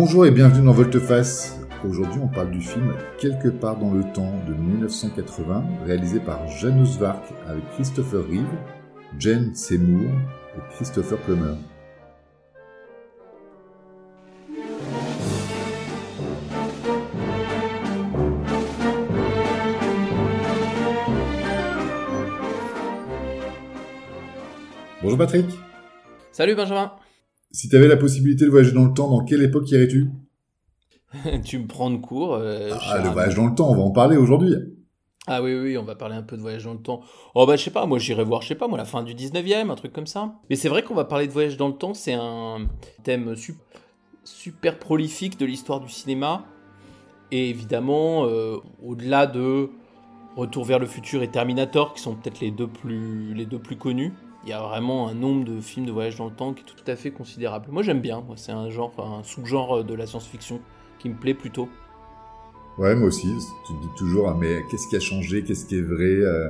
Bonjour et bienvenue dans Volteface. Aujourd'hui, on parle du film Quelque part dans le temps de 1980, réalisé par Janusz Wark avec Christopher Reeve, Jane Seymour et Christopher Plummer. Bonjour Patrick. Salut Benjamin. Si tu avais la possibilité de voyager dans le temps, dans quelle époque irais-tu? Tu me prends de court. euh, Ah, le voyage dans le temps, on va en parler aujourd'hui. Ah oui, oui, on va parler un peu de voyage dans le temps. Oh bah je sais pas, moi j'irai voir, je sais pas, moi la fin du 19e, un truc comme ça. Mais c'est vrai qu'on va parler de voyage dans le temps, c'est un thème su- super prolifique de l'histoire du cinéma. Et évidemment, euh, au-delà de Retour vers le futur et Terminator, qui sont peut-être les deux plus les deux plus connus, il y a vraiment un nombre de films de voyage dans le temps qui est tout à fait considérable. Moi j'aime bien, c'est un genre, un sous-genre de la science-fiction qui me plaît plutôt. Ouais, moi aussi. Tu te dis toujours, ah, mais qu'est-ce qui a changé Qu'est-ce qui est vrai euh,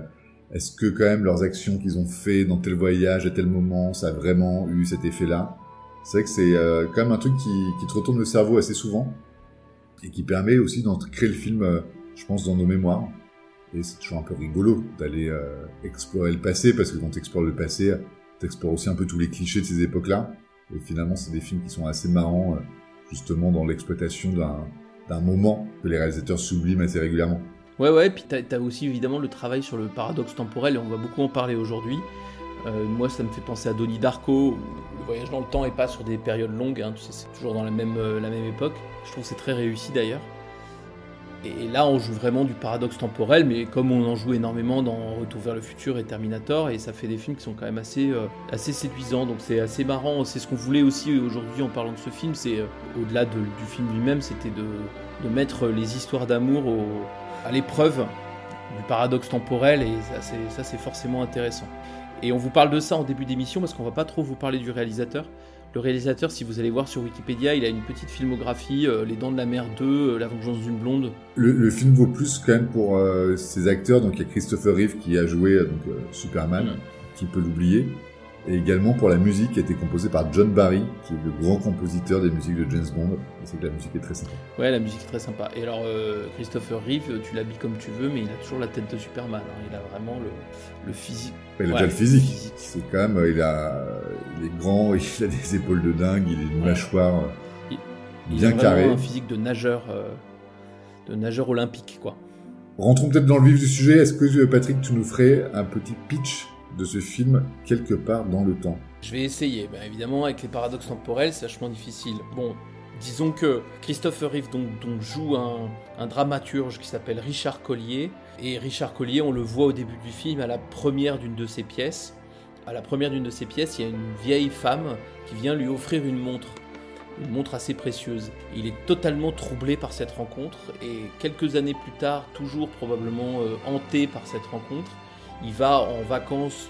Est-ce que quand même leurs actions qu'ils ont fait dans tel voyage à tel moment, ça a vraiment eu cet effet-là? C'est vrai que c'est euh, quand même un truc qui, te retourne le cerveau assez souvent et qui permet aussi d'ancrer le film, euh, je pense, dans nos mémoires. Et c'est toujours un peu rigolo d'aller euh, explorer le passé parce que quand tu explores le passé, tu explores aussi un peu tous les clichés de ces époques-là. Et finalement, c'est des films qui sont assez marrants, euh, justement dans l'exploitation d'un moment que les réalisateurs subliment assez régulièrement. Ouais, ouais, puis t'as as aussi évidemment le travail sur le paradoxe temporel, et on va beaucoup en parler aujourd'hui. Euh, moi, ça me fait penser à Donnie Darko, le voyage dans le temps est pas sur des périodes longues, hein, c'est toujours dans la même, la même époque. Je trouve que c'est très réussi d'ailleurs. Et là, on joue vraiment du paradoxe temporel, mais comme on en joue énormément dans Retour vers le futur et Terminator, et ça fait des films qui sont quand même assez, euh, assez séduisants, donc c'est assez marrant. C'est ce qu'on voulait aussi aujourd'hui en parlant de ce film, c'est euh, au-delà de- du film lui-même, c'était de, de mettre les histoires d'amour à l'épreuve du paradoxe temporel, et ça, c'est forcément intéressant. Et on vous parle de ça en début d'émission parce qu'on va pas trop vous parler du réalisateur. Le réalisateur, si vous allez voir sur Wikipédia, il a une petite filmographie, euh, Les Dents de la Mer 2, euh, La Vengeance d'une blonde. Le, le film vaut plus quand même pour euh, ses acteurs, donc il y a Christopher Reeve qui a joué donc, Superman, qui peut l'oublier, et également pour la musique qui a été composée par John Barry, qui est le grand compositeur des musiques de James Bond. Et c'est que la musique est très sympa. Ouais, la musique est très sympa. Et alors, euh, Christopher Reeve, tu l'habilles comme tu veux, mais il a toujours la tête de Superman. hein. Il a vraiment le, le physique. Il a Ouais, déjà le physique. physique. C'est quand même, euh, il a, il est grand, il a des épaules de dingue, il a une Ouais. mâchoire euh, Il bien a vraiment carrée. un physique de nageur, euh, de nageur olympique, quoi. Rentrons peut-être dans le vif du sujet. Est-ce que Patrick, tu nous ferais un petit pitch de ce film quelque part dans le temps Je vais essayer. Bah, évidemment, avec les paradoxes temporels, c'est vachement difficile. Bon, disons que Christopher Reeve donc, joue un, un dramaturge qui s'appelle Richard Collier. Et Richard Collier, on le voit au début du film à la première d'une de ses pièces. À la première d'une de ses pièces, il y a une vieille femme qui vient lui offrir une montre. Une montre assez précieuse. Il est totalement troublé par cette rencontre et quelques années plus tard, toujours probablement euh, hanté par cette rencontre, il va en vacances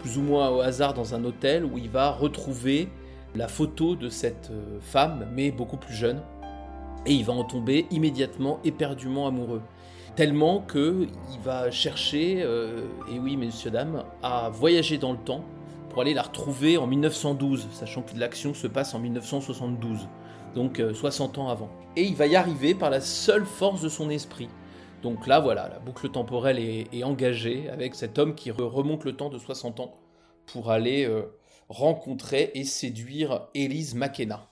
plus ou moins au hasard dans un hôtel où il va retrouver la photo de cette euh, femme, mais beaucoup plus jeune. Et il va en tomber immédiatement éperdument amoureux. Tellement que il va chercher, euh, et oui messieurs dames, à voyager dans le temps pour aller la retrouver en 1912, sachant que l'action se passe en 1972, donc euh, 60 ans avant. Et il va y arriver par la seule force de son esprit. Donc là, voilà, la boucle temporelle est, est engagée avec cet homme qui re- remonte le temps de 60 ans pour aller euh, rencontrer et séduire Elise McKenna.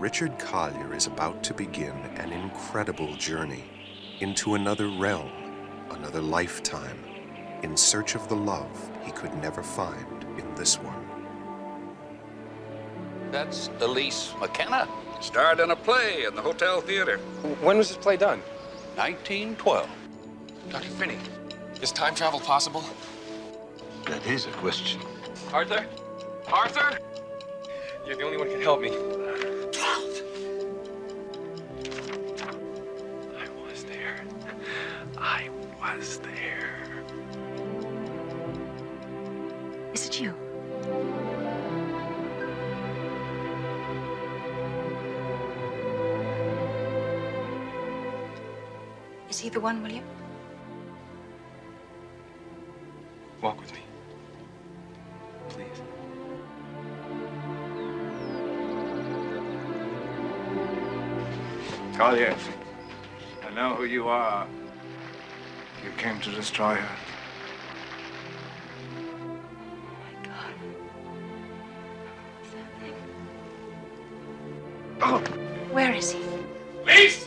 Richard Collier is about to begin an incredible journey into another realm, another lifetime, in search of the love he could never find in this one. That's Elise McKenna, Starred in a play in the Hotel Theater. When was this play done? 1912. Dr. Finney, is time travel possible? That is a question. Arthur? Arthur? You're the only one who can help me. I was there. I was there. Is it you? Is he the one, William? Walk with me. Please. Oh, yes. I know who you are. You came to destroy her. Oh, Where is he? Please!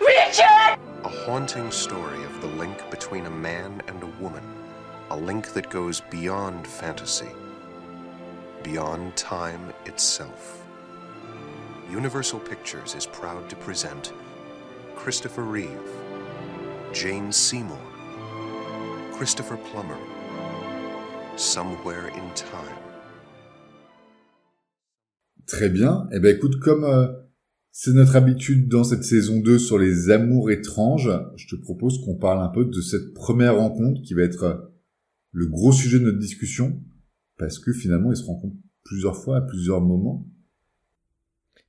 Richard! A haunting story of the link between a man and a woman. A link that goes beyond fantasy, beyond time itself. Universal Pictures is proud to present Christopher Reeve, Jane Seymour, Christopher Plummer, Somewhere in Time. Très bien. Eh ben écoute, comme euh, c'est notre habitude dans cette saison 2 sur les amours étranges, je te propose qu'on parle un peu de cette première rencontre qui va être euh, le gros sujet de notre discussion, parce que finalement ils se rencontrent plusieurs fois à plusieurs moments.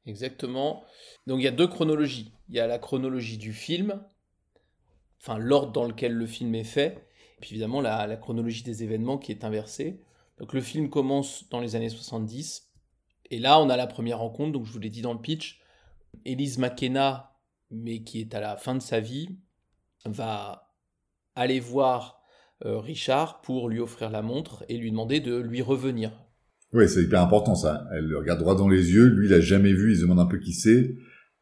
Exactement. Donc il y a deux chronologies. Il y a la chronologie du film, enfin l'ordre dans lequel le film est fait, et puis évidemment la, la chronologie des événements qui est inversée. Donc le film commence dans les années 70, et là on a la première rencontre, donc je vous l'ai dit dans le pitch, Elise McKenna, mais qui est à la fin de sa vie, va aller voir euh, Richard pour lui offrir la montre et lui demander de lui revenir. Oui, c'est hyper important ça. Elle le regarde droit dans les yeux, lui il a jamais vu, il se demande un peu qui c'est.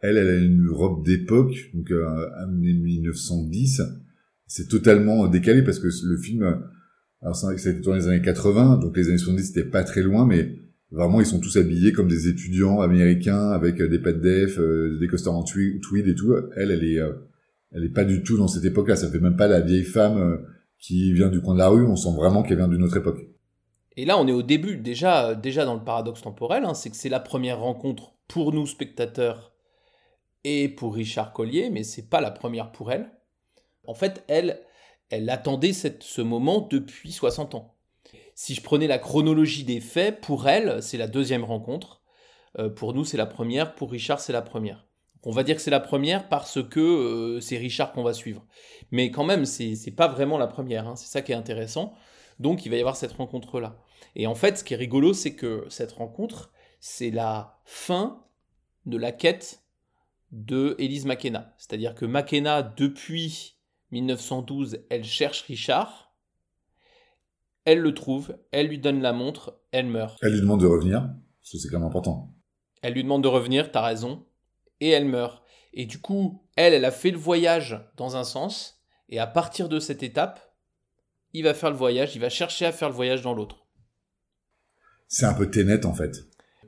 Elle, elle a une robe d'époque, donc euh, année 1910. C'est totalement décalé parce que le film, euh, alors que ça a été tourné dans les années 80, donc les années 70 c'était pas très loin, mais vraiment ils sont tous habillés comme des étudiants américains avec euh, des pattes def, euh, des costards en tweed et tout. Elle, elle est, euh, elle est pas du tout dans cette époque-là. Ça fait même pas la vieille femme euh, qui vient du coin de la rue. On sent vraiment qu'elle vient d'une autre époque. Et là, on est au début, déjà, déjà dans le paradoxe temporel, hein, c'est que c'est la première rencontre pour nous spectateurs et pour Richard Collier, mais c'est pas la première pour elle. En fait, elle, elle attendait ce moment depuis 60 ans. Si je prenais la chronologie des faits, pour elle, c'est la deuxième rencontre. Euh, pour nous, c'est la première. Pour Richard, c'est la première. On va dire que c'est la première parce que euh, c'est Richard qu'on va suivre. Mais quand même, c'est c'est pas vraiment la première. hein. C'est ça qui est intéressant. Donc, il va y avoir cette rencontre-là. Et en fait, ce qui est rigolo, c'est que cette rencontre, c'est la fin de la quête de Elise McKenna. C'est-à-dire que McKenna, depuis 1912, elle cherche Richard. Elle le trouve, elle lui donne la montre, elle meurt. Elle lui demande de revenir, parce que c'est quand même important. Elle lui demande de revenir, t'as raison, et elle meurt. Et du coup, elle, elle a fait le voyage dans un sens, et à partir de cette étape, il va faire le voyage, il va chercher à faire le voyage dans l'autre. C'est un peu Ténet en fait.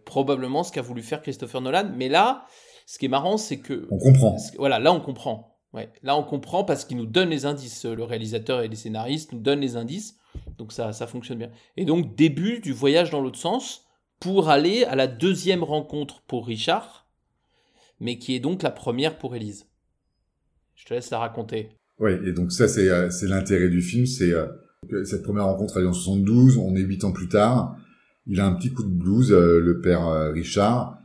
Probablement ce qu'a voulu faire Christopher Nolan, mais là, ce qui est marrant, c'est que... On comprend. Voilà, là on comprend. Ouais, là on comprend parce qu'il nous donne les indices. Le réalisateur et les scénaristes nous donnent les indices, donc ça, ça fonctionne bien. Et donc, début du voyage dans l'autre sens pour aller à la deuxième rencontre pour Richard, mais qui est donc la première pour Élise. Je te laisse la raconter. Oui, et donc ça, c'est euh, c'est l'intérêt du film, c'est euh, cette première rencontre, elle est en 72, on est huit ans plus tard, il a un petit coup de blues, euh, le père Richard,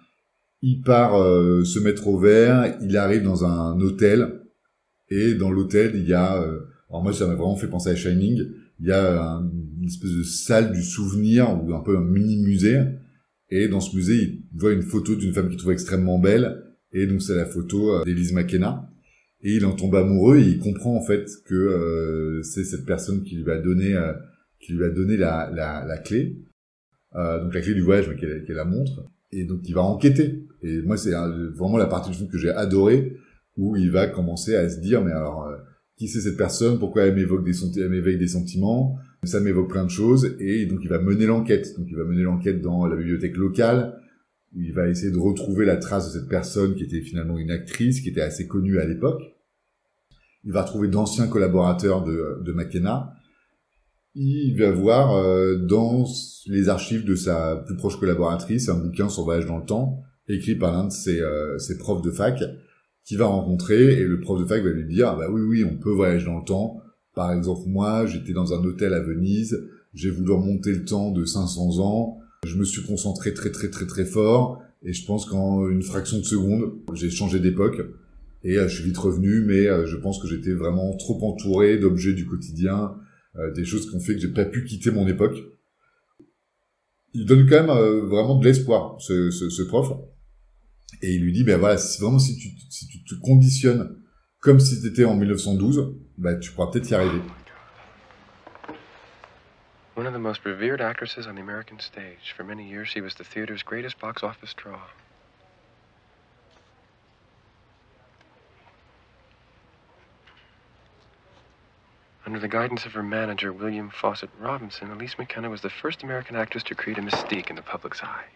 il part euh, se mettre au vert, il arrive dans un hôtel, et dans l'hôtel, il y a, euh, alors moi ça m'a vraiment fait penser à Shining, il y a un- une espèce de salle du souvenir, ou un peu un mini-musée, et dans ce musée, il voit une photo d'une femme qu'il trouve extrêmement belle, et donc c'est la photo euh, d'Elise McKenna, et il en tombe amoureux et il comprend en fait que euh, c'est cette personne qui lui va donner euh, qui lui va donner la, la, la clé euh, donc la clé du voyage mais qu'elle qu'elle la montre et donc il va enquêter et moi c'est euh, vraiment la partie du film que j'ai adoré où il va commencer à se dire mais alors euh, qui c'est cette personne, pourquoi elle m'évoque des, m'éveille des sentiments, ça m'évoque plein de choses, et donc il va mener l'enquête. Donc il va mener l'enquête dans la bibliothèque locale, où il va essayer de retrouver la trace de cette personne qui était finalement une actrice, qui était assez connue à l'époque. Il va retrouver d'anciens collaborateurs de, de McKenna. Il va voir euh, dans les archives de sa plus proche collaboratrice un bouquin sur voyage dans le temps, écrit par l'un de ses, euh, ses profs de fac, qui va rencontrer, et le prof de fac va lui dire, ah bah oui, oui, on peut voyager dans le temps. Par exemple, moi, j'étais dans un hôtel à Venise, j'ai voulu remonter le temps de 500 ans, je me suis concentré très très très très fort, et je pense qu'en une fraction de seconde, j'ai changé d'époque, et euh, je suis vite revenu, mais euh, je pense que j'étais vraiment trop entouré d'objets du quotidien, des choses qui ont fait que j'ai pas pu quitter mon époque. Il donne quand même euh, vraiment de l'espoir, ce, ce, ce prof. Et il lui dit, ben voilà, si vraiment si tu, si tu te conditionnes comme si t'étais en 1912, bah tu pourras peut-être y arriver. One of the most revered actresses on the American stage. For many years, she was the theater's greatest box office draw. Under the guidance of her manager, William Fawcett Robinson, Elise McKenna was the first American actress to create a mystique in the public's eye.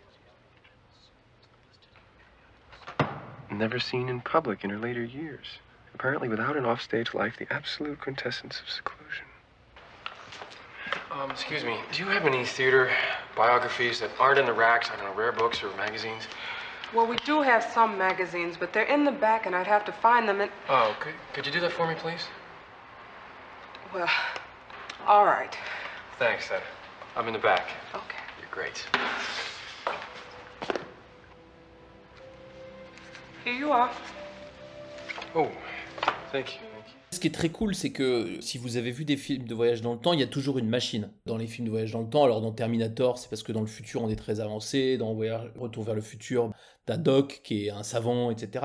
Never seen in public in her later years. Apparently, without an offstage life, the absolute quintessence of seclusion. Um, excuse me, do you have any theater biographies that aren't in the racks, I don't know, rare books or magazines? Well, we do have some magazines, but they're in the back, and I'd have to find them. And Oh, could, could you do that for me, please? Well, all right. Thanks, Ed. I'm in the back. Okay. You're great. Here you are. Oh, thank you. Ce qui est très cool, c'est que si vous avez vu des films de voyage dans le temps, il y a toujours une machine dans les films de voyage dans le temps. Alors dans Terminator, c'est parce que dans le futur, on est très avancé. Dans Voyage- Retour vers le futur, t'as Doc qui est un savant, etc.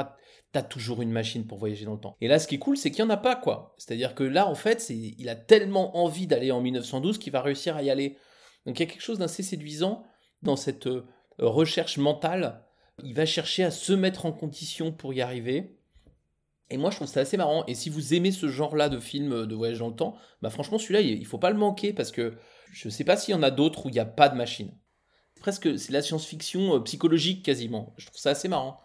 T'as toujours une machine pour voyager dans le temps. Et là, ce qui est cool, c'est qu'il n'y en a pas, quoi. C'est-à-dire que là, en fait, il a tellement envie d'aller en 1912 qu'il va réussir à y aller. Donc il y a quelque chose d'assez séduisant dans cette euh, recherche mentale. Il va chercher à se mettre en condition pour y arriver. Et moi, je trouve ça assez marrant. Et si vous aimez ce genre-là de film de voyage dans le temps, bah franchement, celui-là, il faut pas le manquer parce que je sais pas s'il y en a d'autres où il n'y a pas de machine. Presque, c'est la science-fiction euh, psychologique quasiment. Je trouve ça assez marrant.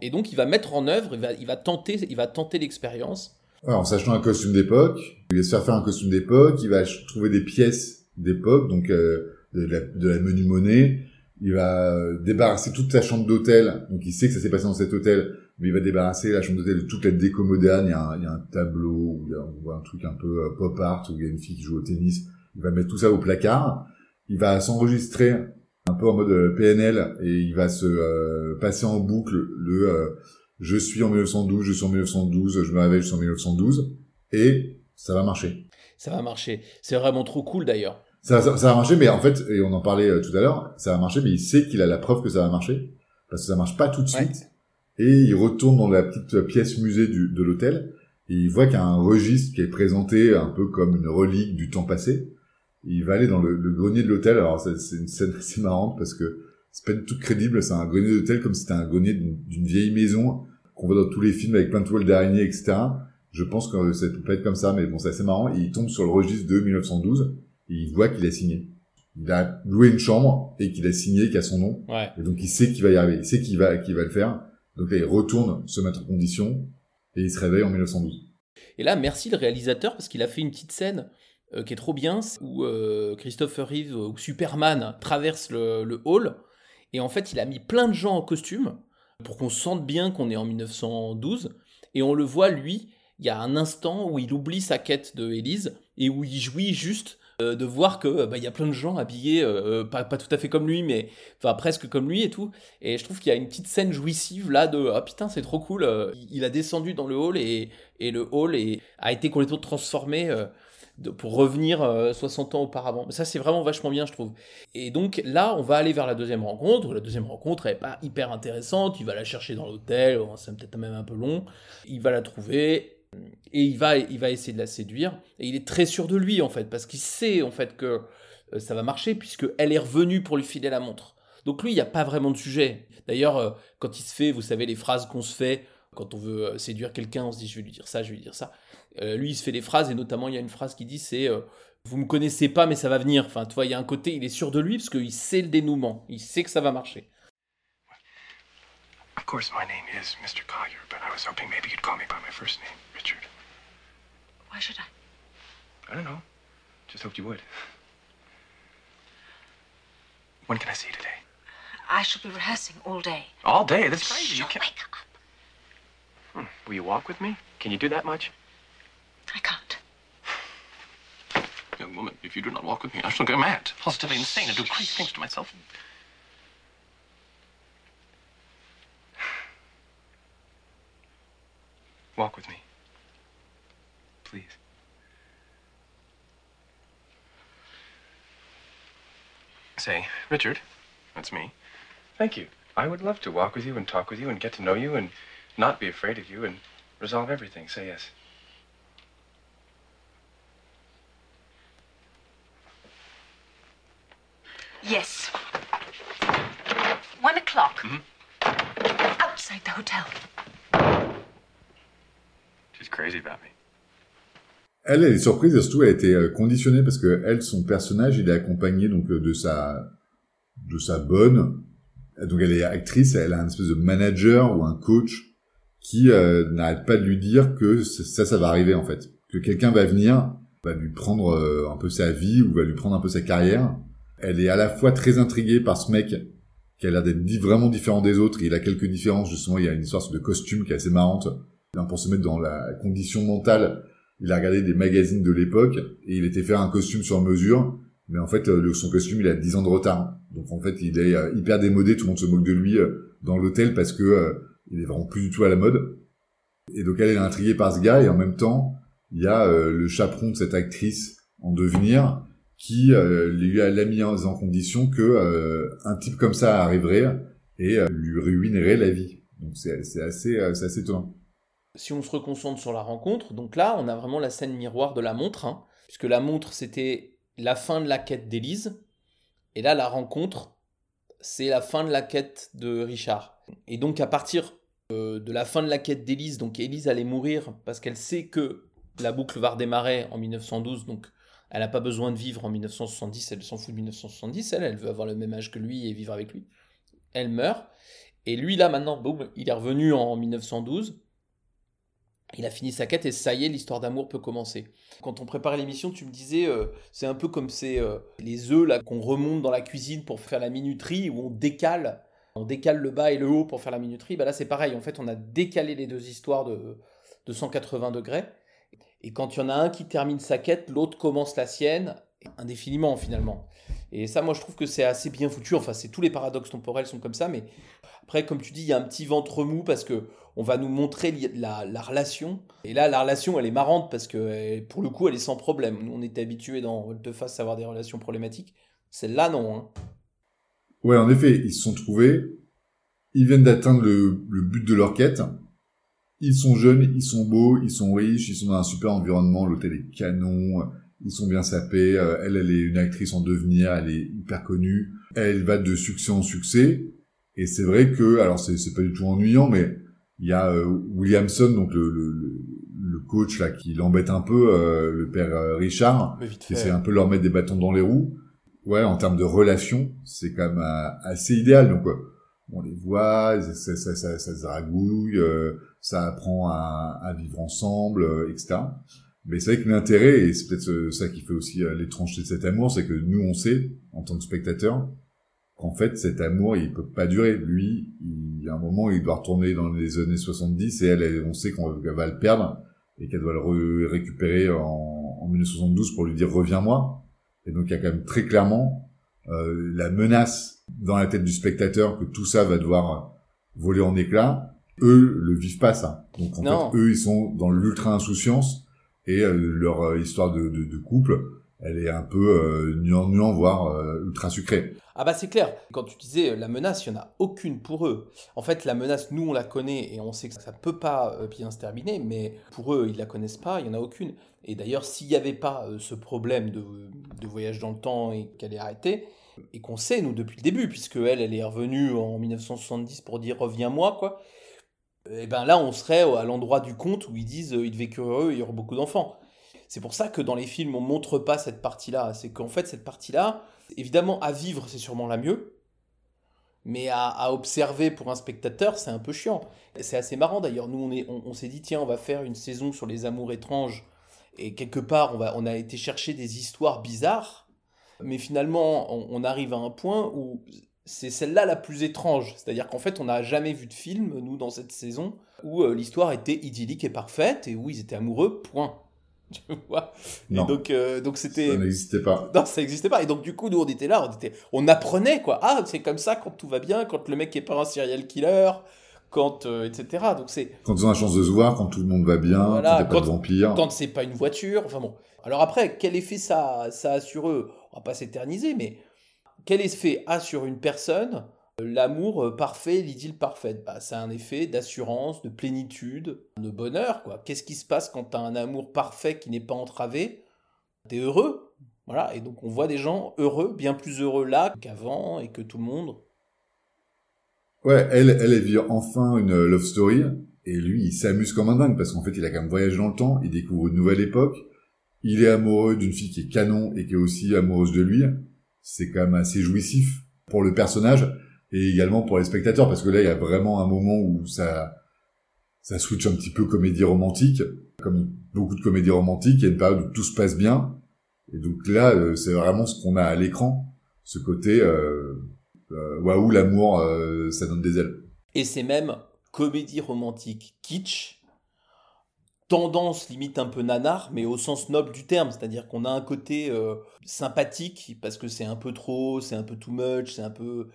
Et donc, il va mettre en œuvre, il va, il va tenter, il va tenter l'expérience. En s'achetant un costume d'époque, il va se faire faire un costume d'époque, il va trouver des pièces d'époque, donc euh, de, la, de la menu monnaie, il va euh, débarrasser toute sa chambre d'hôtel, donc il sait que ça s'est passé dans cet hôtel, mais il va débarrasser la chambre d'hôtel de toute la déco moderne, il y a un, il y a un tableau, il y a, on voit un truc un peu euh, pop art, où il y a une fille qui joue au tennis, il va mettre tout ça au placard, il va s'enregistrer un peu en mode euh, PNL, et il va se euh, passer en boucle le... euh, je suis en 1912, je suis en 1912, je me réveille, je suis en 1912, et ça va marcher. Ça va marcher. C'est vraiment trop cool d'ailleurs. Ça, ça, ça va marcher, mais en fait, et on en parlait euh, tout à l'heure, ça va marcher, mais il sait qu'il a la preuve que ça va marcher, parce que ça marche pas tout de Ouais. suite, et il retourne dans la petite pièce musée du, de l'hôtel, et il voit qu'il y a un registre qui est présenté un peu comme une relique du temps passé. Il va aller dans le, le grenier de l'hôtel, alors c'est une scène assez marrante, parce que c'est pas du tout crédible, c'est un grenier d'hôtel comme si c'était un grenier d'une d'une vieille maison qu'on voit dans tous les films avec plein de toiles d'araignée, etc. Je pense que ça peut pas être comme ça, mais bon, c'est assez marrant. Et il tombe sur le registre de 1912 et il voit qu'il a signé. Il a loué une chambre et qu'il a signé, qu'il a son nom. Ouais. Et donc il sait qu'il va y arriver, il sait qu'il va, qu'il va le faire. Donc là, il retourne se mettre en condition et il se réveille en 1912. Et là, merci le réalisateur parce qu'il a fait une petite scène euh, qui est trop bien où euh, Christopher Reeve ou Superman traverse le, hall. Et en fait il a mis plein de gens en costume pour qu'on sente bien qu'on est en 1912 et on le voit lui il y a un instant où il oublie sa quête de Elise et où il jouit juste euh, de voir que bah, y a plein de gens habillés pas, pas tout à fait comme lui mais enfin presque comme lui et tout. Et je trouve qu'il y a une petite scène jouissive là de ah putain c'est trop cool il a descendu dans le hall et, et le hall est, a été complètement transformé pour revenir euh, 60 ans auparavant. Ça, c'est vraiment vachement bien, je trouve. Et donc là, on va aller vers la deuxième rencontre. La deuxième rencontre est pas hyper intéressante. Il va la chercher dans l'hôtel, c'est peut-être même un peu long. Il va la trouver et il va, il va essayer de la séduire. Et il est très sûr de lui, en fait, parce qu'il sait, en fait, que euh, ça va marcher, puisque elle est revenue pour lui filer la montre. Donc lui, il n'y a pas vraiment de sujet. D'ailleurs, euh, quand il se fait, vous savez, les phrases qu'on se fait Quand on veut euh, séduire quelqu'un, on se dit je vais lui dire ça, je vais lui dire ça. Euh, lui, il se fait des phrases, et notamment, il y a une phrase qui dit c'est euh, Vous me connaissez pas, mais ça va venir. Enfin, tu vois, il y a un côté, il est sûr de lui, parce qu'il sait le dénouement. Il sait que ça va marcher. Of course, my name is Mr. Collier, but I was hoping maybe you'd call me by my first name, Richard. Why should I? I don't know. Just hoped you would. When can I see you today? I shall be rehearsing all day. All day? That's crazy. You Shh, can't. wake up? Will you walk with me? Can you do that much? I can't. Young woman, if you do not walk with me, I shall go mad, positively insane, and do crazy things to myself. Walk with me. Please. Say, Richard, that's me. Thank you. I would love to walk with you and talk with you and get to know you and not be afraid of you and resolve everything. Say yes. Yes. One o'clock. Mhm. Outside the hotel. She's crazy about me. Elle, elle est surprise et surtout elle a été euh, conditionnée parce que elle, son personnage, il est accompagné donc euh, de sa de sa bonne. Donc elle est actrice, elle a un espèce de manager ou un coach qui euh, n'arrête pas de lui dire que ça, ça va arriver en fait, que quelqu'un va venir, va lui prendre euh, un peu sa vie ou va lui prendre un peu sa carrière. Elle est à la fois très intriguée par ce mec qui a l'air d'être vraiment différent des autres. Il a quelques différences justement. Il y a une histoire de costume qui est assez marrante. Pour se mettre dans la condition mentale, il a regardé des magazines de l'époque et il était faire un costume sur mesure. Mais en fait, euh, le- son costume, il a 10 ans de retard. Donc en fait, il est euh, hyper démodé. Tout le monde se moque de lui euh, dans l'hôtel parce que il est vraiment plus du tout à la mode. Et donc elle, est intriguée par ce gars et en même temps, il y a euh, le chaperon de cette actrice en devenir qui euh, lui a l'a mis en, condition que euh, un type comme ça arriverait et lui ruinerait la vie. Donc c'est c'est assez c'est assez étonnant. si on se reconcentre sur la rencontre, donc là, on a vraiment la scène miroir de la montre, hein, puisque la montre, c'était la fin de la quête d'Élise, et là, la rencontre, c'est la fin de la quête de Richard. Et donc, à partir euh, de la fin de la quête d'Élise, donc Élise allait mourir parce qu'elle sait que la boucle va redémarrer en 1912, donc elle n'a pas besoin de vivre en 1970, elle s'en fout de 1970, elle, elle veut avoir le même âge que lui et vivre avec lui. Elle meurt, et lui, là, maintenant, boum, il est revenu en 1912, il a fini sa quête et ça y est, l'histoire d'amour peut commencer. Quand on préparait l'émission, tu me disais, euh, c'est un peu comme ces, euh, les œufs là qu'on remonte dans la cuisine pour faire la minuterie, où on décale, on décale le bas et le haut pour faire la minuterie. Bah là, c'est pareil. En fait, on a décalé les deux histoires de, de 180 degrés. Et quand il y en a un qui termine sa quête, l'autre commence la sienne, indéfiniment finalement. Et ça, moi, je trouve que c'est assez bien foutu. Enfin, c'est tous les paradoxes temporels sont comme ça, mais après, comme tu dis, il y a un petit ventre mou parce que on va nous montrer la, la relation. Et là, la relation, elle est marrante parce que pour le coup, elle est sans problème. Nous, on était habitués dans Volte-Face à avoir des relations problématiques. Celle-là, non. hein. Ouais, en effet, ils se sont trouvés, ils viennent d'atteindre le, le but de leur quête. Ils sont jeunes, ils sont beaux, ils sont riches, ils sont dans un super environnement, l'hôtel est canon, ils sont bien sapés, euh, elle, elle est une actrice en devenir, elle est hyper connue, elle va de succès en succès, et c'est vrai que, alors c'est pas du tout ennuyant, mais il y a euh, Williamson, donc le, le, le- coach là, qui l'embête un peu, euh, le père euh, Richard, qui essaie un peu de leur mettre des bâtons dans les roues. Ouais, en termes de relations, c'est quand même euh, assez idéal. Donc, on les voit, ça, ça, ça, se dragouille, euh, ça apprend à, vivre ensemble, euh, etc. Mais c'est vrai que l'intérêt, et c'est peut-être ça qui fait aussi l'étrangeté de cet amour, c'est que nous, on sait, en tant que spectateur, qu'en fait, cet amour, il peut pas durer. Lui, il y a un moment, il doit retourner dans les années 70, et elle, on sait qu'on va le perdre, et qu'elle doit le re- récupérer en 1972 pour lui dire « reviens-moi ». Et donc, il y a quand même très clairement euh, la menace dans la tête du spectateur que tout ça va devoir voler en éclats. Eux le vivent pas ça. Donc en Non. fait, eux ils sont dans l'ultra insouciance et euh, leur euh, histoire de, de, de couple, elle est un peu euh, nuant nuant voire euh, ultra sucrée. Ah bah c'est clair. Quand tu disais euh, la menace, il n'y en a aucune pour eux. En fait, la menace, nous, on la connaît et on sait que ça ne peut pas bien se terminer, mais pour eux, ils la connaissent pas, il n'y en a aucune. Et d'ailleurs, s'il n'y avait pas ce problème de, de voyage dans le temps et qu'elle est arrêtée, et qu'on sait, nous, depuis le début, puisque elle, elle est revenue en 1970 pour dire reviens-moi, quoi. et ben là on serait à l'endroit du conte où ils disent euh, ils vécurent heureux, il y aura beaucoup d'enfants. C'est pour ça que dans les films on montre pas cette partie-là. C'est qu'en fait cette partie-là, évidemment à vivre c'est sûrement la mieux, mais à, observer pour un spectateur c'est un peu chiant. C'est assez marrant d'ailleurs. Nous on est, on, s'est dit tiens on va faire une saison sur les amours étranges et quelque part on a été chercher des histoires bizarres, mais finalement on, on arrive à un point où c'est celle-là la plus étrange. C'est-à-dire qu'en fait, on n'a jamais vu de film, nous, dans cette saison, où euh, l'histoire était idyllique et parfaite et où ils étaient amoureux, point. Tu vois Non. Et donc, euh, donc c'était. Ça n'existait pas. Non, ça n'existait pas. Et donc, du coup, nous, on était là, on, était... on apprenait, quoi. Ah, c'est comme ça quand tout va bien, quand le mec est pas un serial killer, quand. euh, etc. Donc, c'est. Quand ils ont la chance de se voir, quand tout le monde va bien, Voilà, quand pas de vampire. Quand c'est pas une voiture, enfin bon. Alors après, quel effet ça, ça a sur eux? On va pas s'éterniser, mais quel effet a sur une personne l'amour euh, parfait, l'idylle parfaite bah, Ça a un effet d'assurance, de plénitude, de bonheur. quoi. Qu'est-ce qui se passe quand tu as un amour parfait qui n'est pas entravé? T'es heureux. Voilà, et donc on voit des gens heureux, bien plus heureux là qu'avant et que tout le monde. Ouais, elle, elle, elle vit enfin une love story, et lui, il s'amuse comme un dingue, parce qu'en fait, il a quand même voyagé dans le temps, il découvre une nouvelle époque, il est amoureux d'une fille qui est canon et qui est aussi amoureuse de lui. C'est quand même assez jouissif pour le personnage, et également pour les spectateurs, parce que là, il y a vraiment un moment où ça, ça switch un petit peu comédie romantique, comme beaucoup de comédies romantiques, il y a une période où tout se passe bien, et donc là, euh, c'est vraiment ce qu'on a à l'écran, ce côté, euh, euh, waouh, l'amour, ça donne des ailes. Et c'est même comédie romantique kitsch, tendance limite un peu nanar, mais au sens noble du terme, c'est-à-dire qu'on a un côté sympathique, parce que c'est un peu trop, c'est un peu too much, c'est un peu...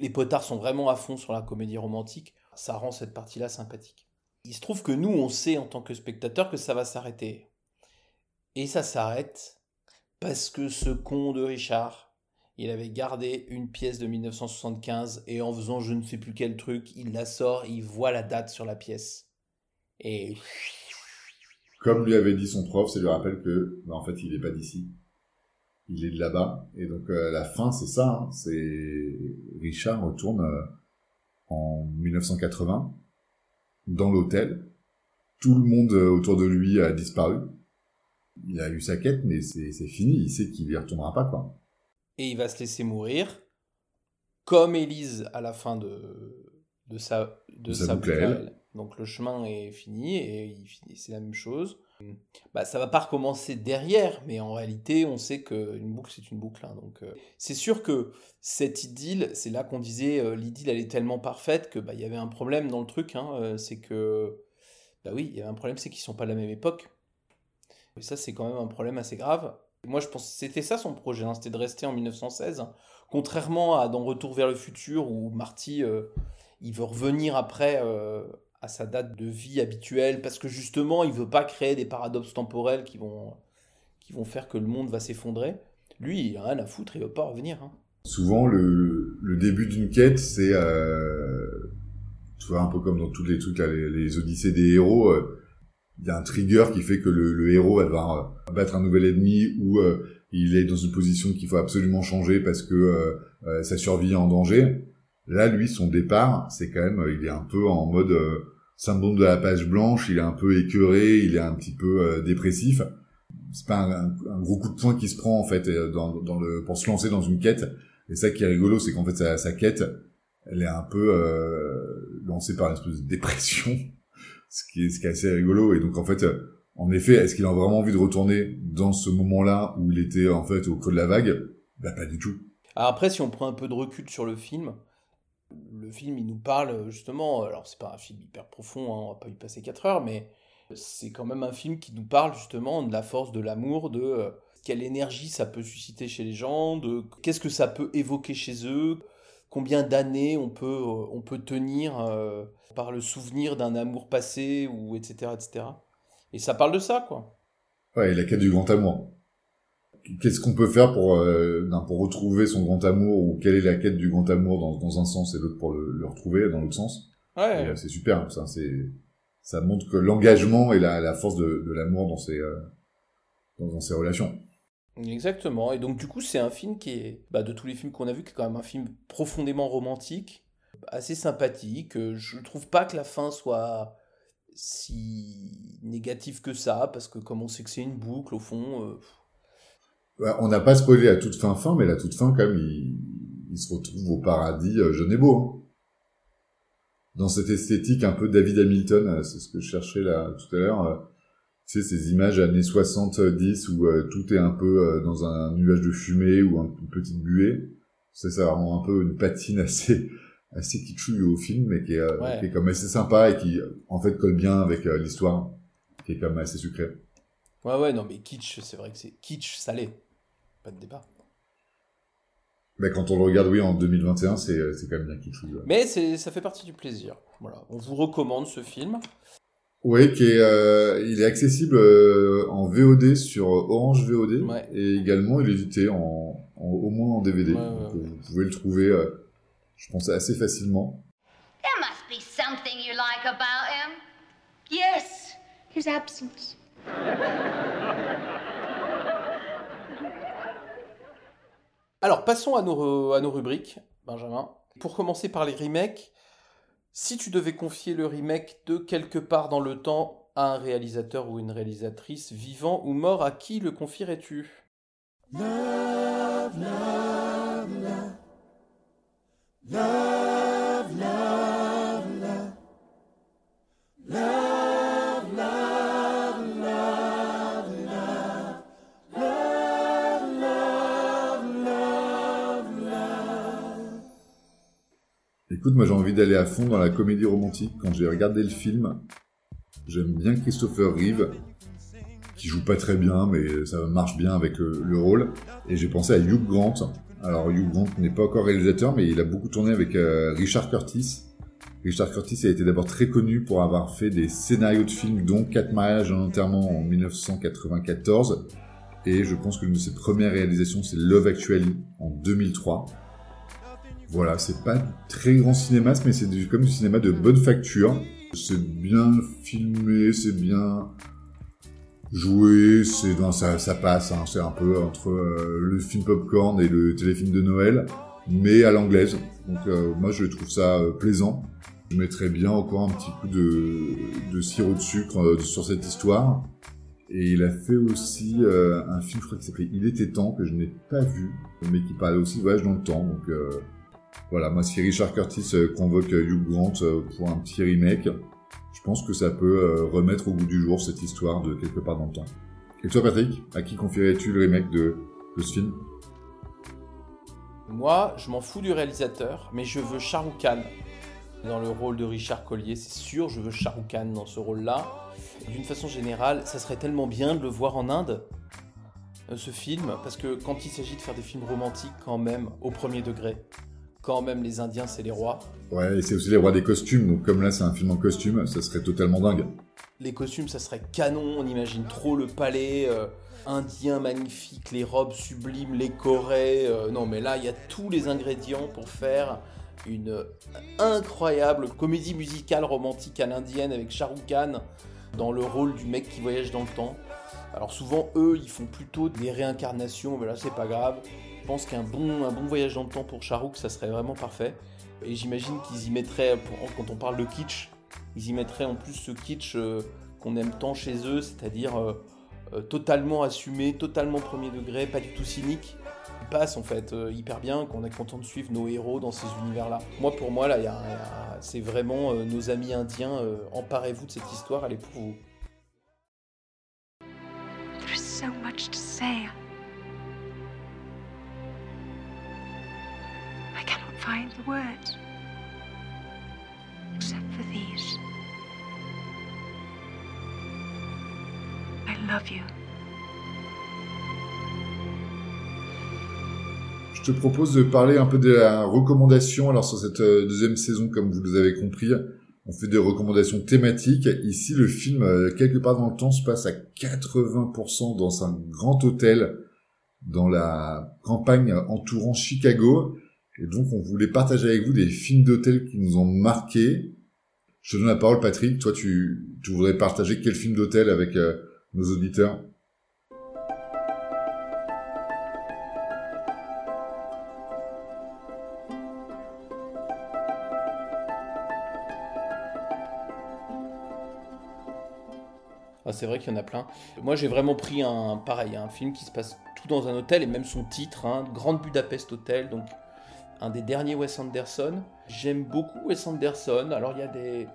Les potards sont vraiment à fond sur la comédie romantique, ça rend cette partie-là sympathique. Il se trouve que nous, on sait en tant que spectateur que ça va s'arrêter. Et ça s'arrête parce que ce con de Richard, il avait gardé une pièce de 1975 et en faisant je ne sais plus quel truc, il la sort, il voit la date sur la pièce. Et Comme lui avait dit son prof, ça lui rappelle que, bah, en fait, il est pas d'ici. Il est de là-bas. Et donc, euh, la fin, c'est ça. hein. C'est Richard retourne euh, en 1980 dans l'hôtel. Tout le monde euh, autour de lui a disparu. Il a eu sa quête, mais c'est fini. Il sait qu'il y retournera pas, quoi. et il va se laisser mourir, comme Élise à la fin de, de sa, de De sa sa boucle à elle. Donc le chemin est fini et c'est la même chose. Bah, ça va pas recommencer derrière, mais en réalité, on sait qu'une boucle, c'est une boucle. hein. donc, euh, c'est sûr que cette idylle, c'est là qu'on disait euh, l'idylle, elle est tellement parfaite que bah, y avait un problème dans le truc. hein, euh, c'est que, bah oui, il y avait un problème, c'est qu'ils sont pas de la même époque. Et ça, c'est quand même un problème assez grave. Moi, je pense que c'était ça son projet, hein, c'était de rester en 1916. hein. Contrairement à dans Retour vers le futur, où Marty, euh, il veut revenir après à sa date de vie habituelle, parce que justement, il veut pas créer des paradoxes temporels qui vont, qui vont faire que le monde va s'effondrer. Lui, il a rien à foutre, il veut pas revenir. hein. Souvent, le, début d'une quête, c'est, euh, tu vois, un peu comme dans tous les trucs, les, odyssées des héros, euh, il y a un trigger qui fait que le, héros va devoir euh, battre un nouvel ennemi ou il est dans une position qu'il faut absolument changer parce que sa survie est en danger. Là, lui, son départ, c'est quand même, il est un peu en mode syndrome de la page blanche, il est un peu écœuré, il est un petit peu euh, dépressif. C'est pas un, gros coup de poing qui se prend en fait euh, dans, dans le pour se lancer dans une quête. Et ça qui est rigolo, c'est qu'en fait sa, sa quête, elle est un peu euh, lancée par une espèce de dépression, ce qui est ce qui est assez rigolo. Et donc en fait, euh, en effet, est-ce qu'il a vraiment envie de retourner dans ce moment-là où il était en fait au creux de la vague? Bah pas du tout. Alors après, si on prend un peu de recul sur le film, le film, il nous parle justement, alors c'est pas un film hyper profond, hein, on va pas y passer 4 heures, mais c'est quand même un film qui nous parle justement de la force de l'amour, de euh, quelle énergie ça peut susciter chez les gens, de qu'est-ce que ça peut évoquer chez eux, combien d'années on peut, euh, on peut tenir euh, par le souvenir d'un amour passé, ou etc., etc. Et ça parle de ça, quoi. Ouais, et la quête du grand amour. Qu'est-ce qu'on peut faire pour euh, non, pour retrouver son grand amour ou quelle est la quête du grand amour dans, dans un sens et l'autre pour le, le retrouver dans l'autre sens Ouais. Euh, c'est super, ça, c'est, ça montre que l'engagement et la, la force de, de l'amour dans ces, euh, dans, ces relations. Exactement. Et donc, du coup, c'est un film qui est, bah, de tous les films qu'on a vus, qui est quand même un film profondément romantique. assez sympathique. Je trouve pas que la fin soit si négative que ça, parce que comme on sait que c'est une boucle, au fond... Ouais, on n'a pas spoilé la toute fin fin, mais la toute fin, quand même, il, il se retrouve au paradis euh, jeune et beau. hein. Dans cette esthétique un peu David Hamilton, euh, c'est ce que je cherchais là tout à l'heure. euh, tu sais, ces images années 70 où euh, tout est un peu dans un nuage de fumée ou un- une petite buée. Ça, ça rend un peu une patine assez assez kitschouille au film, mais qui est, Ouais. qui est comme assez sympa et qui, en fait, colle bien avec l'histoire, qui est quand même assez sucrée. Ouais, ouais, non, mais kitsch, c'est vrai que c'est kitsch salé. Pas de débat. Mais quand on le regarde, oui, en 2021, c'est euh, c'est quand même bien kitschouille. ouais. Mais ça fait partie du plaisir. Voilà, on vous recommande ce film. Oui, qui est, euh, il est accessible euh, en VOD sur Orange VOD Ouais. et également il est édité en, en- au moins en DVD. Ouais, ouais, Donc, ouais. vous pouvez le trouver, euh, je pense assez facilement. There must be something you like about him. Yes, his absence. Alors, passons à nos, à nos rubriques, Benjamin. Pour commencer par les remakes, si tu devais confier le remake de quelque part dans le temps à un réalisateur ou une réalisatrice vivant ou mort, à qui le confierais-tu? Écoute, moi j'ai envie d'aller à fond dans la comédie romantique. Quand j'ai regardé le film, j'aime bien Christopher Reeve, qui joue pas très bien, mais ça marche bien avec le, le rôle. Et j'ai pensé à Hugh Grant. Alors Hugh Grant n'est pas encore réalisateur, mais il a beaucoup tourné avec euh, Richard Curtis. Richard Curtis a été d'abord très connu pour avoir fait des scénarios de films, dont Quatre mariages et un enterrement en 1994. Et je pense que l'une de ses premières réalisations, c'est Love Actually en 2003. Voilà, c'est pas très grand cinéma, mais c'est du- comme du cinéma de bonne facture. C'est bien filmé, c'est bien joué, c'est ben, ça, passe. hein, c'est un peu entre euh, le film popcorn et le téléfilm de Noël, mais à l'anglaise. Donc euh, moi, je trouve ça euh, plaisant. Je mettrais bien encore un petit coup de, sirop de sucre sur cette histoire. Et il a fait aussi un film, je crois qu'il s'appelait Il était temps, que je n'ai pas vu, mais qui parlait aussi voyage dans le temps. Voilà, moi si Richard Curtis euh, convoque euh, Hugh Grant euh, pour un petit remake, je pense que ça peut remettre au goût du jour cette histoire de quelque part dans le temps. Et toi Patrick, à qui confierais-tu le remake de, ce film? Moi, je m'en fous du réalisateur, mais je veux Shah Rukh Khan dans le rôle de Richard Collier, c'est sûr, je veux Shah Rukh Khan dans ce rôle-là. D'une façon générale, ça serait tellement bien de le voir en Inde, ce film, parce que quand il s'agit de faire des films romantiques, quand même, au premier degré, quand même les Indiens, c'est les rois. Ouais, et c'est aussi les rois des costumes, donc comme là c'est un film en costume, ça serait totalement dingue. Les costumes, ça serait canon, on imagine trop le palais euh, indien magnifique, les robes sublimes, les corées. euh, non, mais là, il y a tous les ingrédients pour faire une incroyable comédie musicale romantique à l'indienne avec Shah Rukh Khan dans le rôle du mec qui voyage dans le temps. Alors souvent, eux, ils font plutôt des réincarnations, mais là, c'est pas grave. Je pense qu'un bon, un bon voyage dans le temps pour Shah Rukh, ça serait vraiment parfait. Et j'imagine qu'ils y mettraient, quand on parle de kitsch, ils y mettraient en plus ce kitsch euh, qu'on aime tant chez eux, c'est-à-dire euh, euh, totalement assumé, totalement premier degré, pas du tout cynique. Il passe en fait hyper bien, qu'on est content de suivre nos héros dans ces univers-là. Moi, pour moi, là, c'est vraiment nos amis indiens. emparez-vous de cette histoire, elle est pour vous. Je te propose de parler un peu de la recommandation. Alors sur cette euh, deuxième saison, comme vous l'avez compris, on fait des recommandations thématiques. Ici, le film, euh, quelque part dans le temps, se passe à 80% dans un grand hôtel dans la campagne entourant Chicago. Et donc, on voulait partager avec vous des films d'hôtel qui nous ont marqués. Je te donne la parole, Patrick. Toi, tu, voudrais partager quel film d'hôtel avec euh, nos auditeurs? Ah, c'est vrai qu'il y en a plein. Moi, j'ai vraiment pris un pareil, un film qui se passe tout dans un hôtel et même son titre, hein, Grande Budapest Hotel, donc un des derniers Wes Anderson. J'aime beaucoup Wes Anderson. Alors il y a des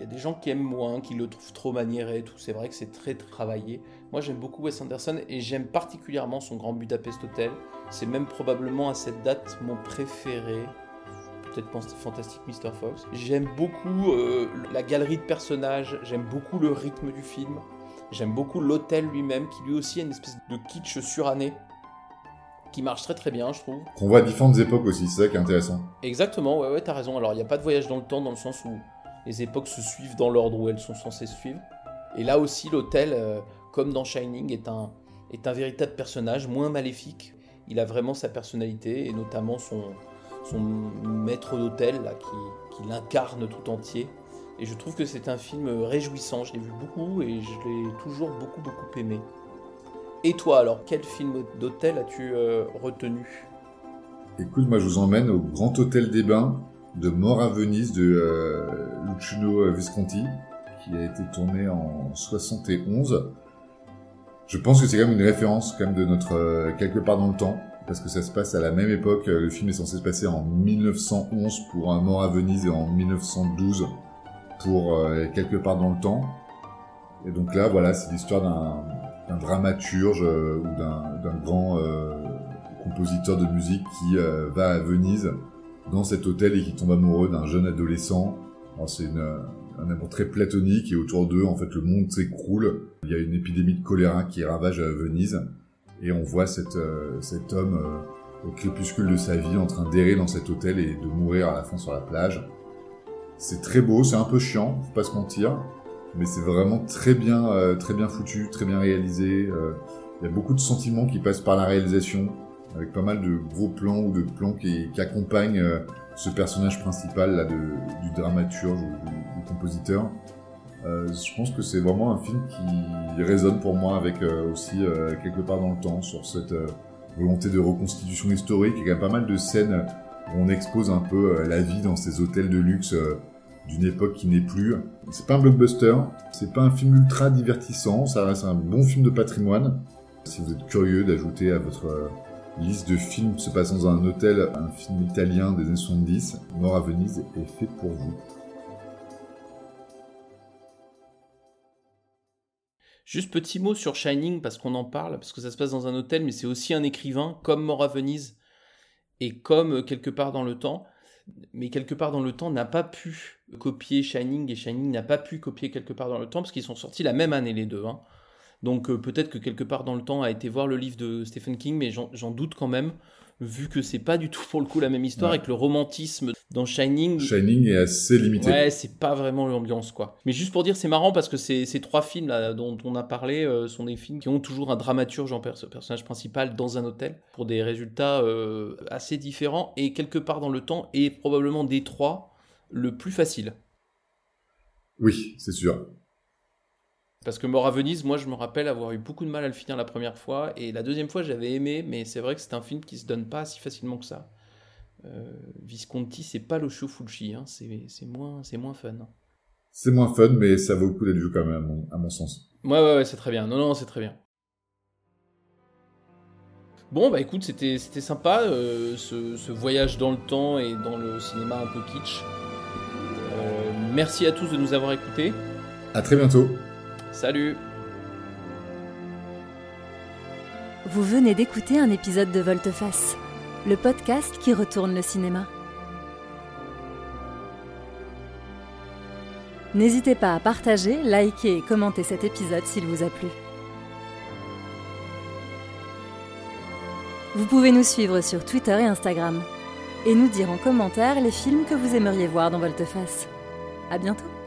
y a des gens qui aiment moins, qui le trouvent trop maniéré, tout. C'est vrai que c'est très travaillé. Moi, j'aime beaucoup Wes Anderson et j'aime particulièrement son Grand Budapest Hotel. C'est même probablement à cette date mon préféré. Peut-être Fantastic Mr. Fox. J'aime beaucoup euh, la galerie de personnages. J'aime beaucoup le rythme du film. J'aime beaucoup l'hôtel lui-même, qui lui aussi a une espèce de kitsch suranné qui marche très très bien, je trouve. Qu'on voit à différentes époques aussi, c'est ça qui est intéressant. Exactement, ouais, ouais, t'as raison. Alors, il n'y a pas de voyage dans le temps, dans le sens où les époques se suivent dans l'ordre où elles sont censées suivre. Et là aussi, l'hôtel, euh, comme dans Shining, est un, est un véritable personnage, moins maléfique. Il a vraiment sa personnalité, et notamment son, son maître d'hôtel, là, qui, qui l'incarne tout entier. Et je trouve que c'est un film réjouissant. Je l'ai vu beaucoup et je l'ai toujours beaucoup, beaucoup aimé. Et toi, alors, quel film d'hôtel as-tu euh, retenu? Écoute, moi, je vous emmène au Grand Hôtel des Bains de Mort à Venise de euh, Visconti, qui a été tourné en 71. Je pense que c'est quand même une référence quand même de notre euh, quelque part dans le temps, parce que ça se passe à la même époque. Le film est censé se passer en 1911 pour un Mort à Venise et en 1912 pour euh, quelque part dans le temps. Et donc là, voilà, c'est l'histoire d'un dramaturge ou d'un grand compositeur de musique qui va à Venise dans cet hôtel et qui tombe amoureux d'un jeune adolescent. C'est un amour très platonique et autour d'eux, en fait, le monde s'écroule. Il y a une épidémie de choléra qui ravage Venise et on voit cet, euh, homme euh, au crépuscule de sa vie en train d'errer dans cet hôtel et de mourir à la fin sur la plage. C'est très beau, c'est un peu chiant, faut pas se mentir, mais c'est vraiment très bien, euh, très bien foutu, très bien réalisé. Il y a beaucoup de sentiments qui passent par la réalisation avec pas mal de gros plans ou de plans qui, accompagnent euh, ce personnage principal là, de, du dramaturge ou du, compositeur. Euh, je pense que c'est vraiment un film qui résonne pour moi avec euh, aussi quelque part dans le temps sur cette volonté de reconstitution historique. Il y a pas mal de scènes où on expose un peu la vie dans ces hôtels de luxe d'une époque qui n'est plus. C'est pas un blockbuster, c'est pas un film ultra divertissant, ça reste un bon film de patrimoine. Si vous êtes curieux d'ajouter à votre liste de films se passant dans un hôtel, un film italien des années 70, Mort à Venise, est fait pour vous. Juste petit mot sur Shining, parce qu'on en parle, parce que ça se passe dans un hôtel, mais c'est aussi un écrivain, comme Mort à Venise, et comme euh, Quelque part dans le temps. Mais Quelque part dans le temps n'a pas pu copier Shining, et Shining n'a pas pu copier Quelque part dans le temps, parce qu'ils sont sortis la même année les deux. Hein. Donc euh, peut-être que quelque part dans le temps a été voir le livre de Stephen King, mais j'en doute quand même, vu que c'est pas du tout pour le coup la même histoire et que le romantisme dans Shining. Shining est assez limité. Ouais, c'est pas vraiment l'ambiance quoi. Mais juste pour dire, c'est marrant parce que ces, ces trois films là dont on a parlé euh, sont des films qui ont toujours un dramaturge en personnage principal dans un hôtel pour des résultats euh, assez différents et quelque part dans le temps et probablement des trois le plus facile. Oui, c'est sûr. Parce que Mort à Venise, moi je me rappelle avoir eu beaucoup de mal à le finir la première fois, et la deuxième fois j'avais aimé, mais c'est vrai que c'est un film qui se donne pas si facilement que ça. Euh, Visconti, c'est pas le Fulci, hein, c'est moins, moins fun. C'est moins fun, mais ça vaut le coup d'être vu quand même, à mon, sens. Ouais, ouais, ouais, c'est très bien. Non, non, c'est très bien. Bon, bah écoute, c'était sympa euh, ce, ce, voyage dans le temps et dans le cinéma un peu kitsch. Euh, merci à tous de nous avoir écoutés. À très bientôt. Salut Vous venez d'écouter un épisode de Volteface, le podcast qui retourne le cinéma. N'hésitez pas à partager, liker et commenter cet épisode s'il vous a plu. Vous pouvez nous suivre sur Twitter et Instagram et nous dire en commentaire les films que vous aimeriez voir dans Volteface. À bientôt